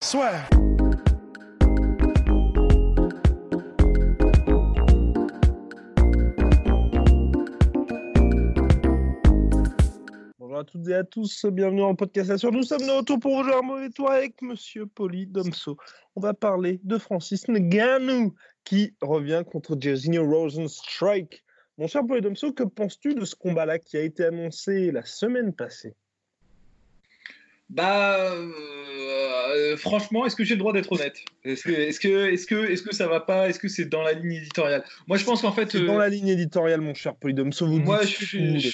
Soit. Bonjour à toutes et à tous, bienvenue dans le podcast Assure. Nous sommes de retour pour jouer un mauvais tour avec Monsieur Poli Domso. On va parler de Francis Ngannou qui revient contre Jairzinho Rosenstrike. Mon cher Poli Domso, que penses-tu de ce combat-là qui a été annoncé la semaine passée? Bah, euh, franchement, est-ce que j'ai le droit d'être honnête? Est-ce que, est-ce que, est-ce que, est-ce que ça va pas? Est-ce que c'est dans la ligne éditoriale? Moi, je pense qu'en fait, C'est dans euh, la ligne éditoriale, mon cher. Vous moi, je je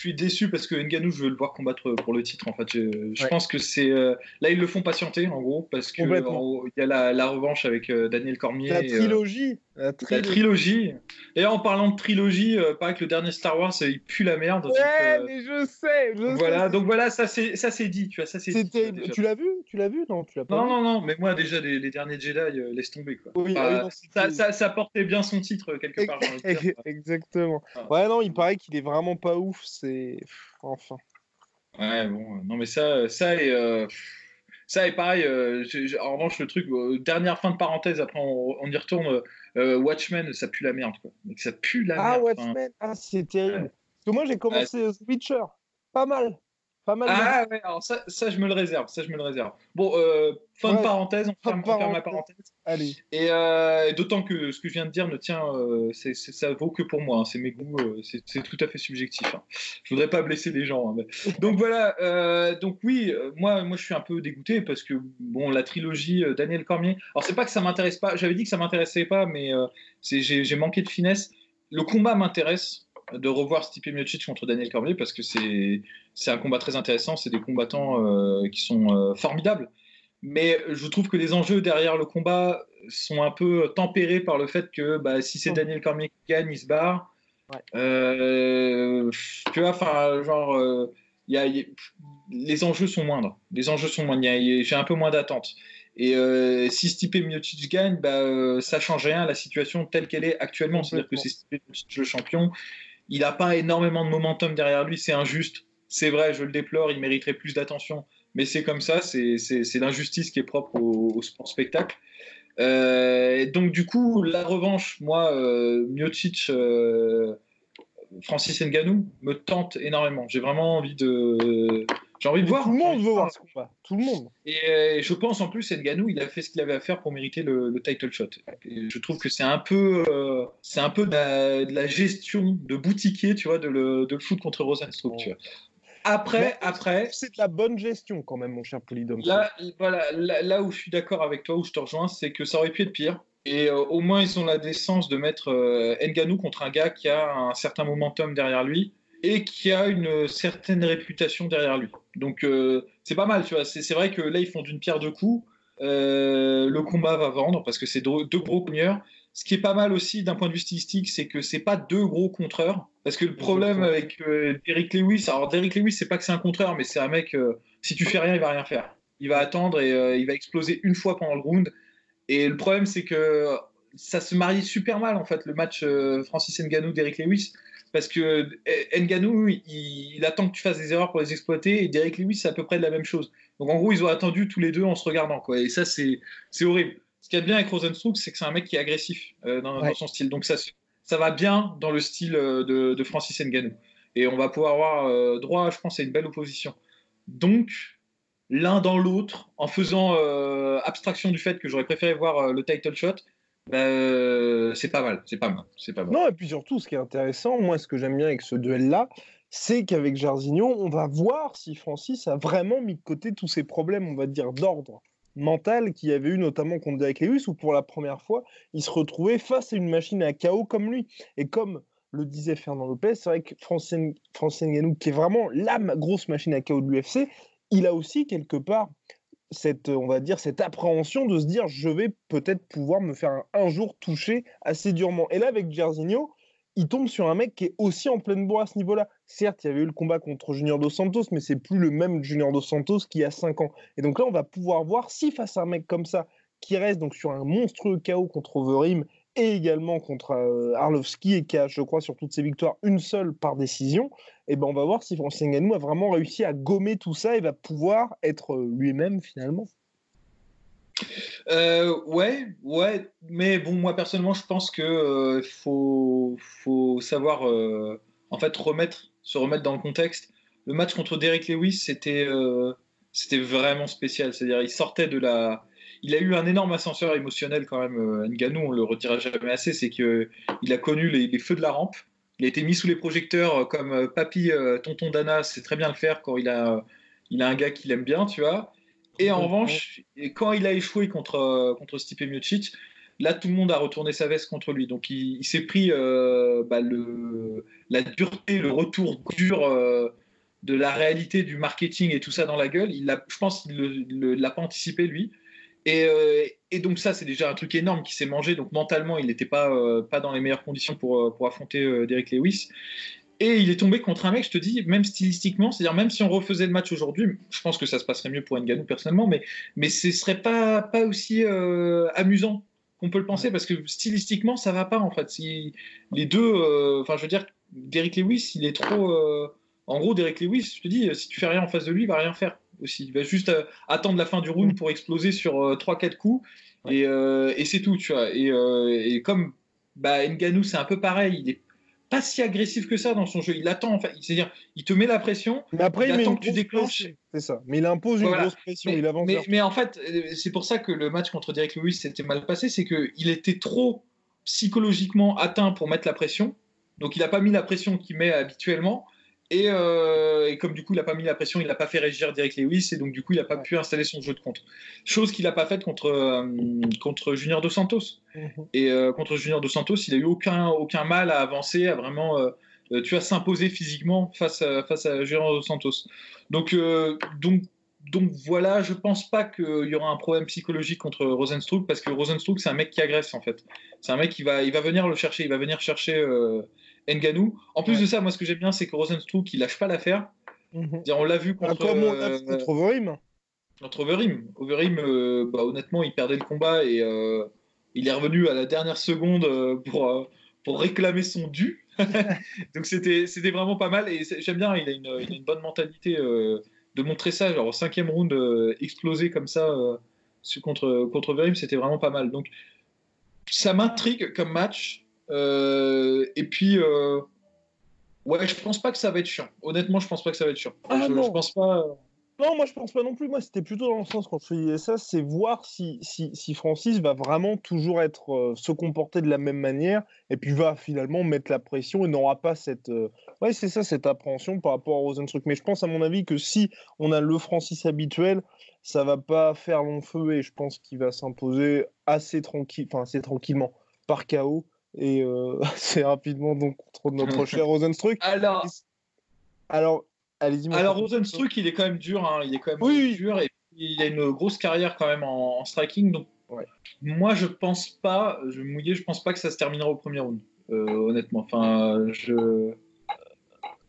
suis déçu parce que Ngannou, je veux le voir combattre pour le titre. En fait, je, je Ouais. pense que c'est euh, là ils le font patienter en gros parce que il y a la, la revanche avec euh, Daniel Cormier. La et, euh, trilogie. La la trilogie. D'ailleurs, en parlant de trilogie, euh, pareil que le dernier Star Wars, il pue la merde. Ouais, euh, mais je sais. Je voilà, sais. donc voilà, ça c'est ça c'est dit, tu vois, ça c'est. Tu l'as vu? Tu l'as vu? Non, tu l'as pas Non, vu non, non, mais moi déjà les, les derniers Jedi, euh, laisse tomber quoi. Oui, ah oui, non, ça, ça, ça portait bien son titre quelque part. Exactement. Ah. Ouais, non, il paraît qu'il est vraiment pas ouf. C'est. Enfin. Ouais, bon, euh, non mais ça, ça est, euh, ça est pareil. euh, en revanche, le truc, euh, dernière fin de parenthèse, après on, on y retourne. euh, Watchmen, ça pue la merde quoi. Ça pue la Ah, merde. enfin. Watchmen? Ah, c'est terrible. Parce que moi, j'ai commencé The Witcher. Pas mal. Pas mal. Ah ouais, alors ça, ça je me le réserve, ça je me le réserve. Bon, euh, fin Ouais, de parenthèse, on ferme, de on ferme la parenthèse. parenthèse. Allez. Et euh, d'autant que ce que je viens de dire ne tient, euh, c'est, c'est- ça vaut que pour moi, hein, c'est mes goûts, euh, c'est, c'est tout à fait subjectif. hein. Je voudrais pas blesser les gens. hein, mais- Donc voilà, donc oui, moi, moi je suis un peu dégoûté parce que bon, la trilogie Daniel Cormier. Alors c'est pas que ça m'intéresse pas, j'avais dit que ça m'intéressait pas, mais c'est, j'ai, j'ai manqué de finesse. Le combat m'intéresse de revoir Stipe Miocic contre Daniel Cormier parce que c'est, un combat très intéressant, c'est des combattants euh, qui sont euh, formidables. Mais je trouve que les enjeux derrière le combat sont un peu tempérés par le fait que bah, si c'est Oh. Daniel Cormier qui gagne, il se barre. Ouais. Euh, tu vois, enfin, genre, y a, y a- les enjeux sont moindres. Les enjeux sont moindres. J'ai un peu moins d'attente. Et euh, si Stipe Miocic gagne, bah, euh, ça change rien à la situation telle qu'elle est actuellement. C'est-à-dire que c'est Stipe Miocic le champion. Il n'a pas énormément de momentum derrière lui. C'est injuste. C'est vrai, je le déplore. Il mériterait plus d'attention. Mais c'est comme ça. C'est l'injustice qui est propre au, sport spectacle. Euh, donc, du coup, la revanche, moi, euh, euh, Francis Ngannou, me tente énormément. J'ai vraiment envie de. J'ai envie de voir. Tout le monde veut voir ce combat. Tout le monde. et euh, je pense en plus, Ngannou, il a fait ce qu'il avait à faire pour mériter le, le title shot. Et je trouve que c'est un peu, euh, c'est un peu de la, de la gestion de boutiquier, tu vois, de le, de le foot contre Rosenstruck. vois. Après, Mais après, C'est de la bonne gestion quand même, mon cher Polydome. là, voilà, là, là où je suis d'accord avec toi, où je te rejoins, c'est que ça aurait pu être pire. Et euh, au moins, ils ont la décence de mettre Ngannou contre un gars qui a un certain momentum derrière lui et qui a une certaine réputation derrière lui. Donc, euh, c'est pas mal, tu vois. C'est vrai que là, ils font d'une pierre deux coups. Euh, le combat va vendre parce que c'est deux, deux gros cogneurs. Ce qui est pas mal aussi d'un point de vue stylistique, c'est que c'est pas deux gros contreurs. Parce que le problème avec euh, Derrick Lewis, alors Derrick Lewis, c'est pas que c'est un contreur, mais c'est un mec, euh, si tu fais rien, il va rien faire. Il va attendre et il va exploser une fois pendant le round. Et le problème, c'est que ça se marie super mal, en fait, le match Francis Ngannou, Derrick Lewis. Parce que euh, Ngannou, il, il attend que tu fasses des erreurs pour les exploiter, et Derrick Lewis, c'est à peu près de la même chose. Donc en gros, ils ont attendu tous les deux en se regardant, quoi. Et ça, c'est c'est horrible. Ce qu'il y a de bien avec Rosenstruck, c'est que c'est un mec qui est agressif euh, dans, Ouais. dans son style. Donc ça, ça va bien dans le style euh, de, de Francis Ngannou. Et on va pouvoir avoir euh, droit, je pense, à une belle opposition. Donc, l'un dans l'autre, en faisant euh, abstraction du fait que j'aurais préféré voir le title shot, euh, c'est pas mal, c'est pas mal, c'est pas mal. Non, et puis surtout, ce qui est intéressant, moi, ce que j'aime bien avec ce duel-là, c'est qu'avec Jairzinho, on va voir si Francis a vraiment mis de côté tous ces problèmes, on va dire, d'ordre mental qu'il y avait eu notamment contre Derek Lewis, où pour la première fois, il se retrouvait face à une machine à chaos comme lui. Et comme le disait Fernand Lopez, c'est vrai que Francis Ngannou, qui est vraiment la grosse machine à chaos de l'UFC, il a aussi quelque part cette, on va dire, cette appréhension de se dire je vais peut-être pouvoir me faire un, jour toucher assez durement. Et là, avec Jairzinho, il tombe sur un mec qui est aussi en pleine bourre à ce niveau-là. Certes, il y avait eu le combat contre Junior Dos Santos, mais c'est plus le même Junior Dos Santos qui a 5 ans. Et donc là, on va pouvoir voir si face à un mec comme ça, qui reste donc sur un monstrueux chaos contre Overeem également contre euh, Arlovski et qui a, je crois, sur toutes ses victoires, une seule par décision, et eh ben on va voir si Francis Ngannou a vraiment réussi à gommer tout ça et va pouvoir être euh, lui-même finalement. Euh, ouais, ouais, mais bon, moi personnellement, je pense que faut, faut savoir en fait se remettre dans le contexte. Le match contre Derek Lewis, c'était, c'était vraiment spécial. C'est-à-dire, il sortait de la, il a eu un énorme ascenseur émotionnel quand même. Euh, Nganou, on le retira jamais assez, c'est que il a connu les, feux de la rampe. Il a été mis sous les projecteurs euh, comme euh, papy, tonton Dana, c'est très bien le faire quand il a, il a un gars qu'il aime bien, tu vois. Et en revanche, quand il a échoué contre, contre Stipe Miocic, là, tout le monde a retourné sa veste contre lui. Donc, il, s'est pris bah, le, la dureté, le retour dur de la réalité du marketing et tout ça dans la gueule. Il a, je pense qu'il ne l'a pas anticipé, lui. Euh, et, donc ça, c'est déjà un truc énorme qui s'est mangé. Donc mentalement, il n'était pas, euh, pas dans les meilleures conditions pour, euh, pour affronter Derek Lewis. Et il est tombé contre un mec, je te dis, même stylistiquement, c'est-à-dire même si on refaisait le match aujourd'hui, je pense que ça se passerait mieux pour Nganou personnellement, mais, mais ce serait pas, pas aussi amusant qu'on peut le penser, parce que stylistiquement, ça va pas en fait. Si les deux, enfin je veux dire, Derek Lewis, il est trop... en gros, Derek Lewis, je te dis, si tu fais rien en face de lui, il va rien faire aussi. Il va juste euh, attendre la fin du round pour exploser sur 3-4 euh, coups. Euh, et, c'est tout, tu vois. Et, comme bah, Nganou, c'est un peu pareil, il est pas si agressif que ça dans son jeu. Il attend, en fait. C'est-à-dire, il te met la pression. Mais après, il, attend que tu déclenches. C'est ça. Mais il impose une grosse pression. Mais, il avance. Mais, en fait, c'est pour ça que le match contre Derek Lewis s'était mal passé. C'est qu'il était trop psychologiquement atteint pour mettre la pression. Donc, il n'a pas mis la pression qu'il met habituellement. Euh, et, comme du coup, il n'a pas mis la pression, il n'a pas fait régir Derek Lewis, et donc du coup, il n'a pas pu installer son jeu de contre. Chose qu'il n'a pas faite contre, euh, contre Junior Dos Santos. Mhm. Et euh, contre Junior Dos Santos, il n'a eu aucun, aucun mal à avancer, à vraiment tu as s'imposer physiquement face à, face à Junior Dos Santos. Donc, donc, donc voilà, je pense pas qu'il y aura un problème psychologique contre Rosenstruck, parce que Rosenstruck, c'est un mec qui agresse en fait. C'est un mec qui va, il va venir le chercher, il va venir chercher. Nganou. En plus de ça, moi, ce que j'aime bien, c'est que Rosenstruck, il lâche pas l'affaire. Mhm. On l'a vu contre, euh, contre Overeem. Contre Overeem. Overeem, euh, bah, honnêtement, il perdait le combat et euh, il est revenu à la dernière seconde pour, pour réclamer son dû. Donc c'était vraiment pas mal et j'aime bien, il a, une, bonne mentalité de montrer ça, genre au cinquième round explosé comme ça contre, contre Overeem, c'était vraiment pas mal. Donc ça m'intrigue comme match. Euh, et puis, euh, ouais, je pense pas que ça va être chiant. Honnêtement, je pense pas que ça va être chiant. Ah, je, pense pas. Non, moi je pense pas non plus. Moi, c'était plutôt dans le sens quand je disais ça, c'est voir si, si, si, Francis va vraiment toujours être euh, se comporter de la même manière et puis va finalement mettre la pression et n'aura pas cette ouais c'est ça cette appréhension par rapport à Rosenstruck. Mais je pense à mon avis que si on a le Francis habituel, ça va pas faire long feu et je pense qu'il va s'imposer assez tranquille, enfin assez tranquillement par chaos et euh, assez rapidement donc contre notre cher Rosenstruck. Alors, alors allez-y. Alors Rosenstruck, il est quand même dur, hein, il est quand même oui, dur et il a une grosse carrière quand même en, striking. Donc moi, je pense pas, je vais mouiller, je pense pas que ça se terminera au premier round, euh, honnêtement. Enfin, je.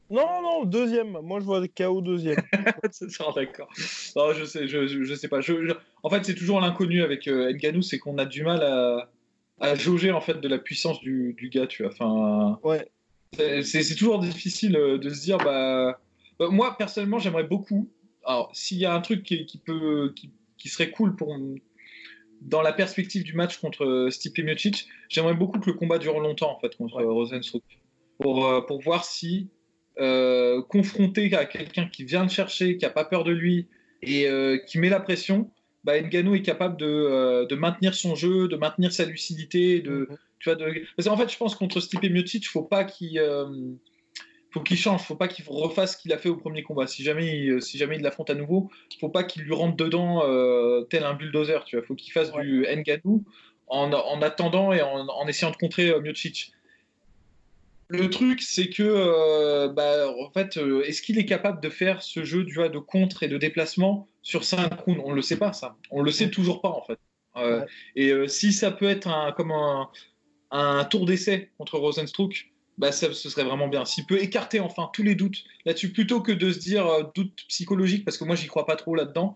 Non, non, deuxième. Moi, je vois KO deuxième. D'accord. Non, je sais, je, je, sais pas. Je, En fait, c'est toujours l'inconnu avec euh, Nganou, c'est qu'on a du mal à, à jauger en fait de la puissance du, du gars, tu vois. Enfin, ouais. C'est toujours difficile euh, de se dire, bah, bah moi personnellement, j'aimerais beaucoup. Alors, s'il y a un truc qui, peut, qui, qui, serait cool pour dans la perspective du match contre euh, Stipe Miocic, j'aimerais beaucoup que le combat dure longtemps en fait contre ouais. Rosenstruck pour euh, pour voir si confronté à quelqu'un qui vient de chercher, qui a pas peur de lui et qui met la pression, bah, Nganou est capable de, euh, de, maintenir son jeu, de maintenir sa lucidité. De, mhm. tu vois, de... Parce qu'en fait, je pense contre Stipe Miocic, il faut pas qu'il euh, faut qu'il change, faut pas qu'il refasse ce qu'il a fait au premier combat. Si jamais, il, euh, si jamais il l'affronte à nouveau, faut pas qu'il lui rentre dedans tel un bulldozer. Tu vois, faut qu'il fasse du Nganou en, en, attendant et en, en, essayant de contrer Miocic. le truc, c'est que, euh, bah, en fait, euh, est-ce qu'il est capable de faire ce jeu de contre et de déplacement sur 5 rounds? On ne le sait pas, ça. On le sait toujours pas, en fait. Euh, et si ça peut être un, comme un, tour d'essai contre Rosenstruck, bah, ça, ce serait vraiment bien. S'il peut écarter enfin tous les doutes là-dessus, plutôt que de se dire doute psychologique, parce que moi, j'y crois pas trop là-dedans,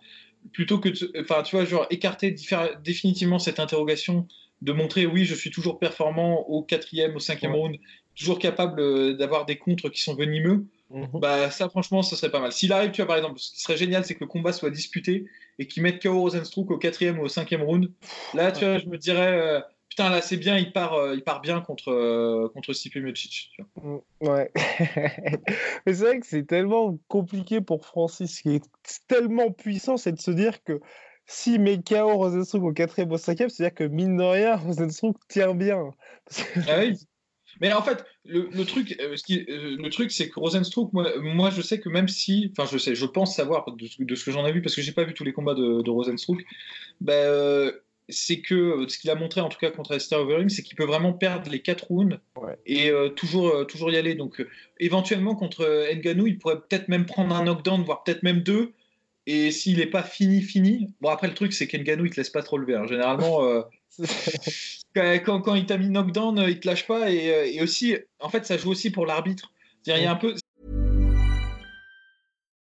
plutôt que, enfin, tu vois, genre écarter définitivement cette interrogation de montrer oui, je suis toujours performant au quatrième, au cinquième round, toujours capable euh, d'avoir des contres qui sont venimeux, mhm. bah ça franchement, ce serait pas mal. S'il arrive, tu vois, par exemple, ce qui serait génial, c'est que le combat soit disputé et qu'il mette KO Rosenstruck au quatrième ou au cinquième round. Là, tu vois, je me dirais, euh, putain, là c'est bien, il part, euh, il part bien contre, contre Stipe Miocic. Mm, ouais. Mais c'est vrai que c'est tellement compliqué pour Francis, qui est tellement puissant, c'est de se dire que si met KO Rosenstruck au quatrième ou au cinquième, c'est-à-dire que mine de rien, Rosenstruck tient bien. ah oui. Mais en fait, le, truc, euh, euh, le truc, c'est que Rosenstruck, moi, je sais que même si, enfin, je sais, je pense savoir de, ce que j'en ai vu parce que j'ai pas vu tous les combats de, de Rosenstruck, ben, euh, c'est que ce qu'il a montré en tout cas contre Esther Overeem, c'est qu'il peut vraiment perdre les 4 rounds et toujours, toujours y aller. Donc, éventuellement contre Nganou, il pourrait peut-être même prendre un knockdown, voire peut-être même deux. Et s'il n'est pas fini, fini. Bon, après, le truc, c'est qu'Enganou, il te laisse pas trop lever. Hein. Généralement, quand, quand, il t'a mis knockdown, il te lâche pas. Et, euh, et, aussi, en fait, ça joue aussi pour l'arbitre. Il y a un peu.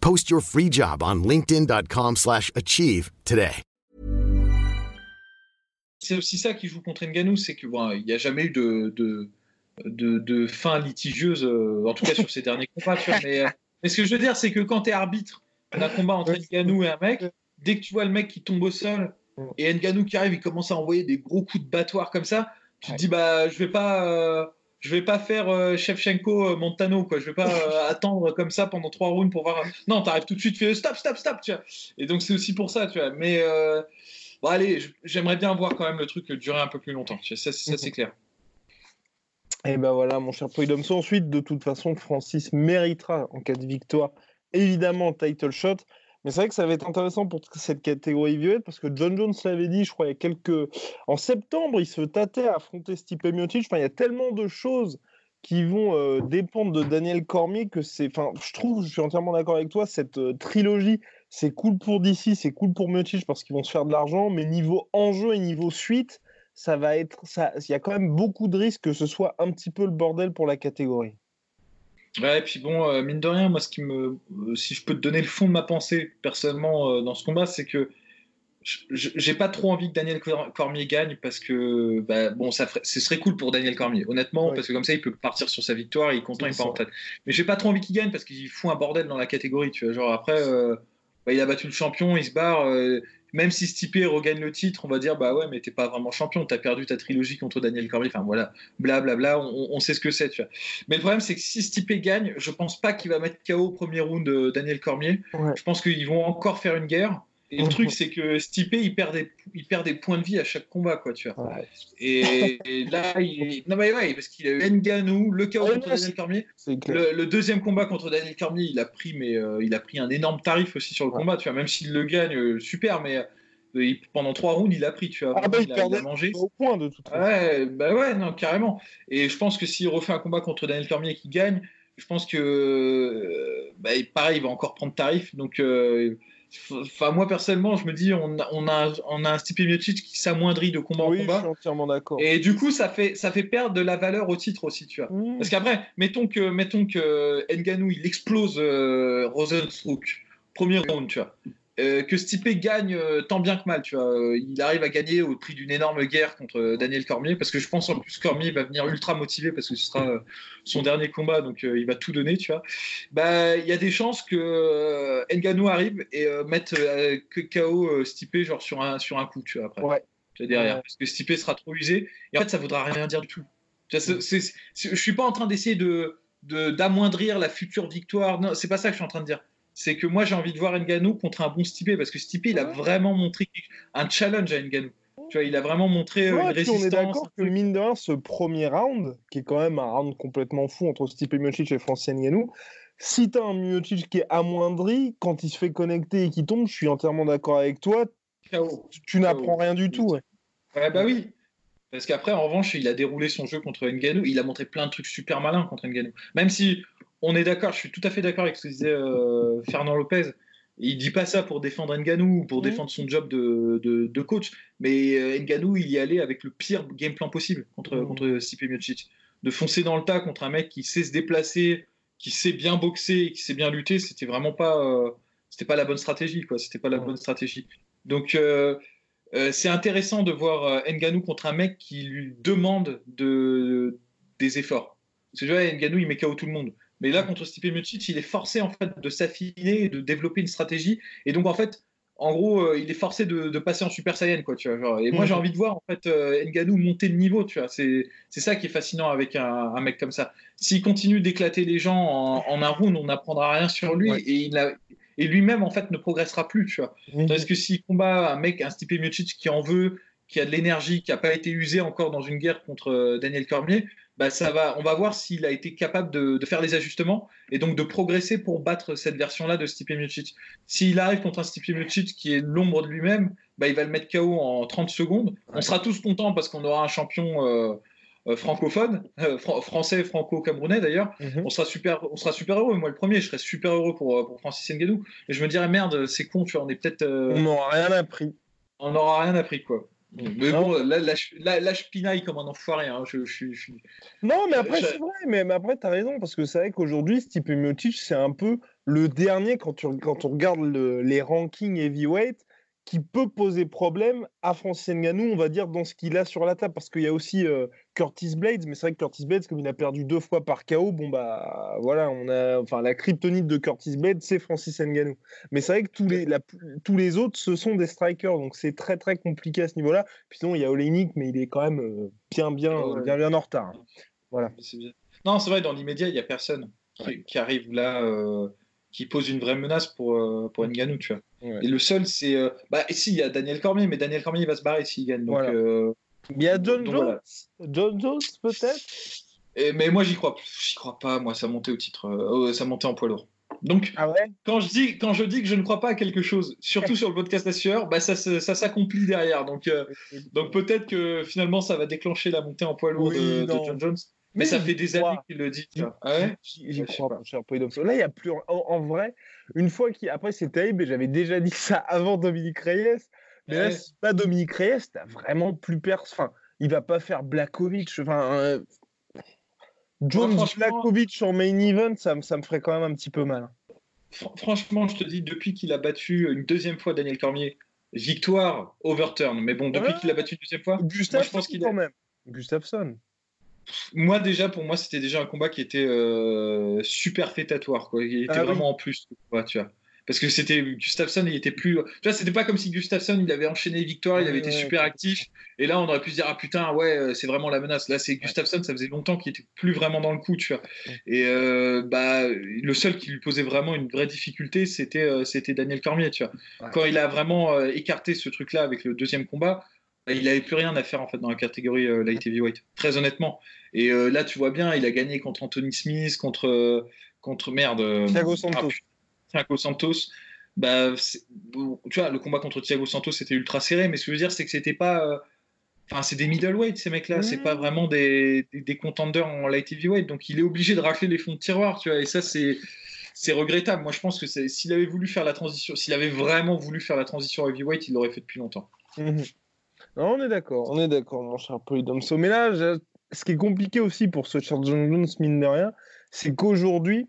Post your free job on linkedin.com/achieve today. C'est aussi ça qui joue contre Ngannou, c'est que bon, il n'y a jamais eu de, de, de, de fin litigieuse, euh, en tout cas sur ces derniers combats. Mais, euh, mais, ce que je veux dire, c'est que quand tu es arbitre d'un combat entre Ngannou et un mec, dès que tu vois le mec qui tombe au sol et Ngannou qui arrive, il commence à envoyer des gros coups de battoir comme ça tu te dis bah je vais pas euh, je vais pas faire euh, Shevchenko euh, Montano quoi. Je vais pas attendre comme ça pendant trois rounds pour voir non t'arrives tout de suite tu fais stop stop stop tu vois. Et donc c'est aussi pour ça tu vois. Mais bon allez j'aimerais bien voir quand même le truc durer un peu plus longtemps ça, ça c'est clair. Et ben voilà mon cher Poidomso ensuite de toute façon Francis méritera en cas de victoire évidemment title shot mais c'est vrai que ça va être intéressant pour cette catégorie violette parce que John Jones l'avait dit, je crois, il y a quelques. En septembre, il se tâtait à affronter Stipe Miocic. Enfin, il y a tellement de choses qui vont euh, dépendre de Daniel Cormier que c'est. Enfin, je trouve, je suis entièrement d'accord avec toi, cette euh, trilogie, c'est cool pour DC, c'est cool pour Miocic parce qu'ils vont se faire de l'argent, mais niveau enjeu et niveau suite, ça va être. Il y a quand même beaucoup de risques que ce soit un petit peu le bordel pour la catégorie. Ouais, et puis bon, euh, mine de rien, moi, ce qui me, euh, si je peux te donner le fond de ma pensée personnellement euh, dans ce combat, c'est que j'ai pas trop envie que Daniel Cormier gagne parce que bah, bon, ça ce serait cool pour Daniel Cormier, honnêtement, parce que comme ça, il peut partir sur sa victoire, et il est content, il part en tête. Mais j'ai pas trop envie qu'il gagne parce qu'il fout un bordel dans la catégorie, tu vois. Genre après, bah, il a battu le champion, il se barre même si Stipe regagne le titre, on va dire bah ouais, mais t'es pas vraiment champion, t'as perdu ta trilogie contre Daniel Cormier. Enfin voilà, blablabla, on, on, sait ce que c'est, tu vois. Mais le problème, c'est que si Stipe gagne, je pense pas qu'il va mettre KO au premier round de Daniel Cormier. Je pense qu'ils vont encore faire une guerre. Et le truc, c'est que Stipe, il perd, des, il perd des points de vie à chaque combat, quoi, tu vois. Et, là, il... non, mais ouais, parce qu'il a eu Nganou, le KO contre Daniel Cormier. Le, deuxième combat contre Daniel Cormier, il a pris, mais euh, il a pris un énorme tarif aussi sur le combat, tu vois. Même s'il le gagne, euh, super, mais euh, pendant trois rounds, il a pris, tu vois. Ah bah, il, a, mangé. Au point de toute façon. Ouais, bah ouais, non, carrément. Et je pense que s'il refait un combat contre Daniel Cormier qui gagne, je pense que, bah, pareil, il va encore prendre tarif, donc. Enfin, moi personnellement, je me dis, on a, on a, on a un Stipe Miocic qui s'amoindrit de combat en combat. Je suis entièrement d'accord. Et du coup, ça fait, ça fait perdre de la valeur au titre aussi, tu vois. Parce qu'après, mettons que, mettons que Nganou il explose euh, Rosenstruck, premier round, tu vois. Euh, que Stipe gagne euh, tant bien que mal, tu vois. Euh, il arrive à gagner au prix d'une énorme guerre contre Daniel Cormier, parce que je pense en plus Cormier va venir ultra motivé parce que ce sera son dernier combat, donc il va tout donner, tu vois. Bah, il y a des chances que Nganou arrive et mette KO Stipe genre sur un sur un coup, tu vois. Après, ouais. derrière, parce que Stipe sera trop usé et en fait ça voudra rien dire du tout. je suis pas en train d'essayer de d'amoindrir la future victoire. Non, c'est pas ça que je suis en train de dire. C'est que moi, j'ai envie de voir Nganou contre un bon Stipe parce que Stipe, il a vraiment montré un challenge à Nganou. Tu vois, il a vraiment montré euh, une résistance. On est d'accord que mine de rien, ce premier round, qui est quand même un round complètement fou entre Stipe Miocic et Francis Ngannou, si tu as un Miocic qui est amoindri, quand il se fait connecter et qu'il tombe, je suis entièrement d'accord avec toi, tu, n'apprends rien du tout. Ouais. bah oui. Parce qu'après, en revanche, il a déroulé son jeu contre Ngannou. Il a montré plein de trucs super malins contre Ngannou. Même si on est d'accord, je suis tout à fait d'accord avec ce que disait euh, Fernand Lopez. Il dit pas ça pour défendre Ngannou ou pour défendre son job de, de, coach, mais euh, Ngannou, il y allait avec le pire game plan possible contre, contre Stipe Miocic. De foncer dans le tas contre un mec qui sait se déplacer, qui sait bien boxer, qui sait bien lutter, c'était vraiment pas, euh, c'était pas la bonne stratégie, quoi. C'était pas la bonne stratégie. Donc c'est intéressant de voir Ngannou contre un mec qui lui demande de, des efforts. Parce que tu vois, Ngannou, il met KO tout le monde. Mais là, contre Stipe Miocic, il est forcé en fait de s'affiner, de développer une stratégie. Et donc, en fait, en gros, euh, il est forcé de, passer en Super Saiyan, quoi, tu vois. et moi, j'ai mhm. envie de voir en fait euh, Nganou monter de niveau, tu vois. C'est ça qui est fascinant avec un, mec comme ça. S'il continue d'éclater les gens en, un round, on n'apprendra rien sur lui et il et lui-même en fait ne progressera plus, tu vois. Parce que s'il combat un mec, un Stipe Miocic qui en veut, qui a de l'énergie, qui n'a pas été usé encore dans une guerre contre euh, Daniel Cormier, bah, ça va, on va voir s'il a été capable de, faire les ajustements et donc de progresser pour battre cette version-là de Stipe Miocic. S'il arrive contre un Stipe Miocic qui est l'ombre de lui-même, bah, il va le mettre KO en 30 secondes. On sera tous contents parce qu'on aura un champion euh, euh, francophone, euh, français, franco-camerounais d'ailleurs. Mhm. On sera super, on sera super heureux. Moi le premier, je serais super heureux pour, pour Francis Ngannou. Et je me dirais merde, c'est con, tu vois, on est peut-être. On n'aura rien appris. On n'aura rien appris quoi. Mais bon, là, là, je pinaille comme un enfoiré. Hein. Je, Non, mais après, c'est vrai. Mais, mais après, tu as raison. Parce que c'est vrai qu'aujourd'hui, Stipe Miocic, c'est un peu le dernier, quand, tu, quand on regarde les rankings heavyweight, qui peut poser problème à Francis Ngannou, on va dire, dans ce qu'il a sur la table. Parce qu'il y a aussi euh, Curtis Blades, mais c'est vrai que Curtis Blades, comme il a perdu deux fois par KO, bon, bah voilà, on a. Enfin, la kryptonite de Curtis Blades, c'est Francis Ngannou. Mais c'est vrai que tous les, tous les autres, ce sont des strikers, donc c'est très, très compliqué à ce niveau-là. Puis sinon, il y a Oleinik, mais il est quand même euh, bien, bien, bien, bien, en retard. Voilà. Non, c'est vrai, dans l'immédiat, il n'y a personne qui, arrive là. Euh, qui pose une vraie menace pour, euh, pour Ngannou, tu vois. Et le seul, c'est. Euh, bah, si, il y a Daniel Cormier, mais Daniel Cormier, il va se barrer s'il gagne. Donc, euh, Il y a John Jones, John Jones peut-être? Mais moi, j'y crois, j'y crois pas. Moi, ça montait au titre, ça montait en poids lourd. Donc, ah ouais? quand, je dis, quand je dis que je ne crois pas à quelque chose, surtout sur le podcast à bah, ça, ça, s'accomplit derrière. Donc, donc peut-être que finalement, ça va déclencher la montée en poids lourd de, de, John Jones. Mais, ça fait des années qu'il le dit. Ah ouais? J'y crois, mon cher Là, il y a plus. En, vrai, une fois qu'il. Après, c'est terrible, j'avais déjà dit ça avant Dominique Reyes. Mais là, pas Dominique Reyes, t'as vraiment plus personne. Enfin, il va pas faire Blakovic. Enfin, euh... Jones Blakovic en main event, ça, ça me ferait quand même un petit peu mal. Franchement, je te dis, depuis qu'il a battu une deuxième fois Daniel Cormier, victoire, overturn. Mais bon, depuis qu'il a battu une deuxième fois, Gustave, je pense qu'il quand même. Gustafsson moi déjà pour moi c'était déjà un combat qui était euh, super fêtatoire quoi il était ah vraiment en plus tu vois parce que c'était Gustafsson il était plus tu vois c'était pas comme si Gustafsson il avait enchaîné les victoires il avait été super actif. Et là on aurait pu se dire ah putain ouais euh, c'est vraiment la menace. Là c'est Gustafsson ça faisait longtemps qu'il était plus vraiment dans le coup tu vois. Et euh, bah le seul qui lui posait vraiment une vraie difficulté c'était c'était Daniel Cormier tu vois. Quand il a vraiment écarté ce truc là avec le deuxième combat il n'avait plus rien à faire en fait dans la catégorie euh, light heavyweight, très honnêtement. Et euh, là, tu vois bien, il a gagné contre Anthony Smith, contre euh, contre merde. Thiago Santos. Thiago Santos. Bah, tu vois, le combat contre Thiago Santos c'était ultra serré, mais ce que je veux dire, c'est que c'était pas. Enfin, c'est des middleweight ces mecs-là, c'est pas vraiment des, des, contenders en light heavyweight, donc il est obligé de racler les fonds de tiroir, tu vois, et ça c'est c'est regrettable. Moi, je pense que s'il avait voulu faire la transition, s'il avait vraiment voulu faire la transition heavyweight, il l'aurait fait depuis longtemps. Mhm on est d'accord, on est d'accord, mon cher Polydomso. Mais là, ce qui est compliqué aussi pour ce Charles Jones, mine de rien, c'est qu'aujourd'hui,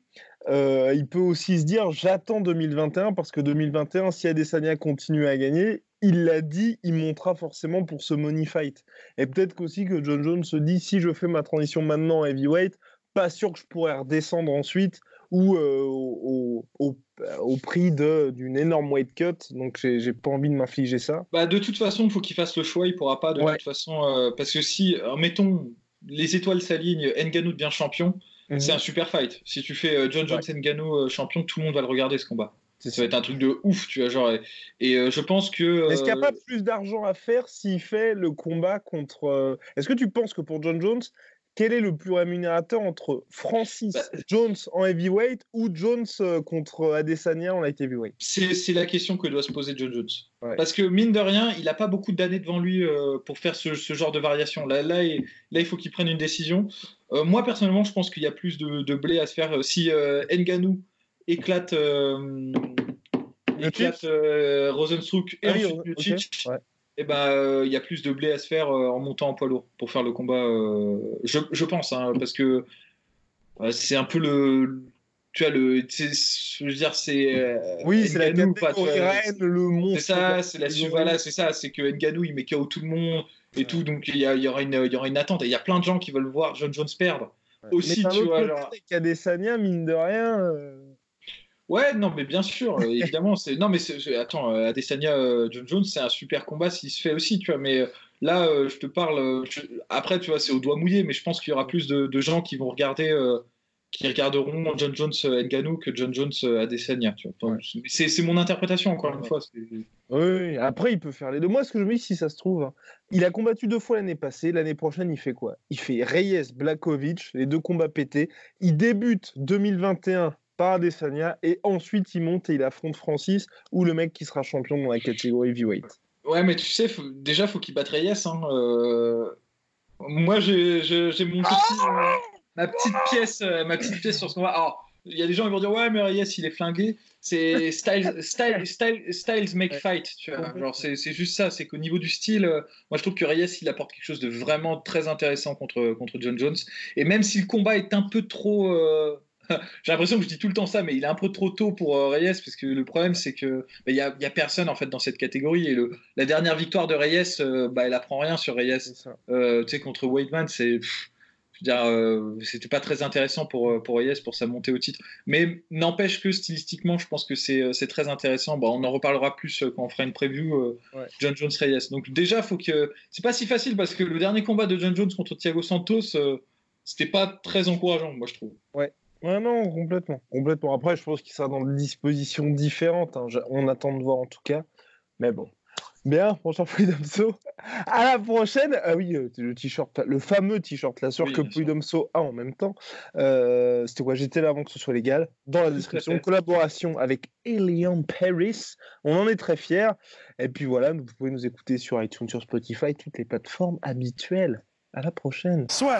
euh, il peut aussi se dire j'attends 2021 parce que 2021, si Adesanya continue à gagner, il l'a dit, il montera forcément pour ce money fight. Et peut-être qu'aussi que John Jones se dit si je fais ma transition maintenant heavyweight, pas sûr que je pourrais redescendre ensuite ou euh, au, au, au, prix d'une énorme weight cut. Donc, j'ai pas envie de m'infliger ça. Bah, de toute façon, il faut qu'il fasse le choix. Il pourra pas, de toute façon. Euh, parce que si, mettons, les étoiles s'alignent, Nganou devient champion. Mhm. C'est un super fight. Si tu fais John Jones ouais. Ngannou champion, tout le monde va le regarder ce combat. Ça va être un truc de ouf, tu vois. Genre, et, euh, je pense que. Est-ce qu'il n'y a pas plus d'argent à faire s'il fait le combat contre. Euh, est-ce que tu penses que pour John Jones, quel est le plus rémunérateur entre Francis bah, Jones en heavyweight ou Jones euh, contre Adesanya en light heavyweight? C'est la question que doit se poser John Jones. Parce que mine de rien, il n'a pas beaucoup d'années devant lui pour faire ce, genre de variation. Là, là, il, là il faut qu'il prenne une décision. moi, personnellement, je pense qu'il y a plus de, de, blé à se faire. Si Nganou éclate, euh, éclate euh, Rosenstruck et ah ensuite eh ben euh, il y a plus de blé à se faire en montant en poids lourd pour faire le combat. Je, je, pense, hein, parce que c'est un peu le tu vois le je veux dire c'est oui c'est la catégorie le monstre c'est ça c'est la voilà c'est ça c'est que Nganou il met KO tout le monde et tout donc il y, y, aura une il y aura une attente. Et il y a plein de gens qui veulent voir John Jones perdre aussi tu vois genre. Adesanya mine de rien Ouais, non, mais bien sûr, euh, évidemment. C'est non, mais attends, euh, Adesanya euh, John Jones, c'est un super combat s'il se fait aussi, tu vois. Mais là, je te parle. Après, tu vois, c'est au doigt mouillé, mais je pense qu'il y aura plus de, gens qui vont regarder, qui regarderont John Jones Nganou que John Jones Adesanya. Tu vois. C'est mon interprétation encore une fois. Oui, après il peut faire les deux. Moi, ce que je me dis, si ça se trouve, hein, il a combattu deux fois l'année passée. L'année prochaine, il fait quoi? Il fait Reyes, Blakovic, les deux combats pétés. Il débute 2021 par Adesanya et ensuite il monte et il affronte Francis ou le mec qui sera champion dans la catégorie heavyweight. Ouais, mais tu sais, faut, déjà faut qu'il batte Reyes. Hein, euh. Moi, j'ai mon petit, euh, ma petite pièce, euh, ma petite pièce sur ce combat. Alors, il y a des gens qui vont dire ouais, mais Reyes il est flingué. C'est styles, style, style, styles make fight. Tu vois. Genre c'est juste ça. C'est qu'au niveau du style, moi je trouve que Reyes il apporte quelque chose de vraiment très intéressant contre contre John Jones. Et même si le combat est un peu trop j'ai l'impression que je dis tout le temps ça, mais il est un peu trop tôt pour euh, Reyes parce que le problème c'est que bah, il y, a, personne en fait dans cette catégorie et le, la dernière victoire de Reyes, euh, bah, elle apprend rien sur Reyes. Euh, tu sais contre Weidman, c'est c'était pas très intéressant pour, pour Reyes pour sa montée au titre. Mais n'empêche que stylistiquement, je pense que c'est très intéressant. Bah, on en reparlera plus quand on fera une preview John Jones Reyes. Donc déjà, faut que c'est pas si facile parce que le dernier combat de John Jones contre Thiago Santos, c'était pas très encourageant, moi je trouve. Ouais. Ouais, non, complètement. Complètement. Après, je pense qu'il sera dans des dispositions différentes. Hein. On attend de voir en tout cas. Mais bon. Bien, bonsoir Pouidomso. À la prochaine. Ah oui, euh, le t-shirt, le fameux t-shirt, la soeur que Pouidomso a en même temps. Euh, c'était quoi? J'étais là avant que ce soit légal. Dans la description, collaboration avec Alien Paris. On en est très fiers. Et puis voilà, vous pouvez nous écouter sur iTunes, sur Spotify, toutes les plateformes habituelles. À la prochaine. Soit.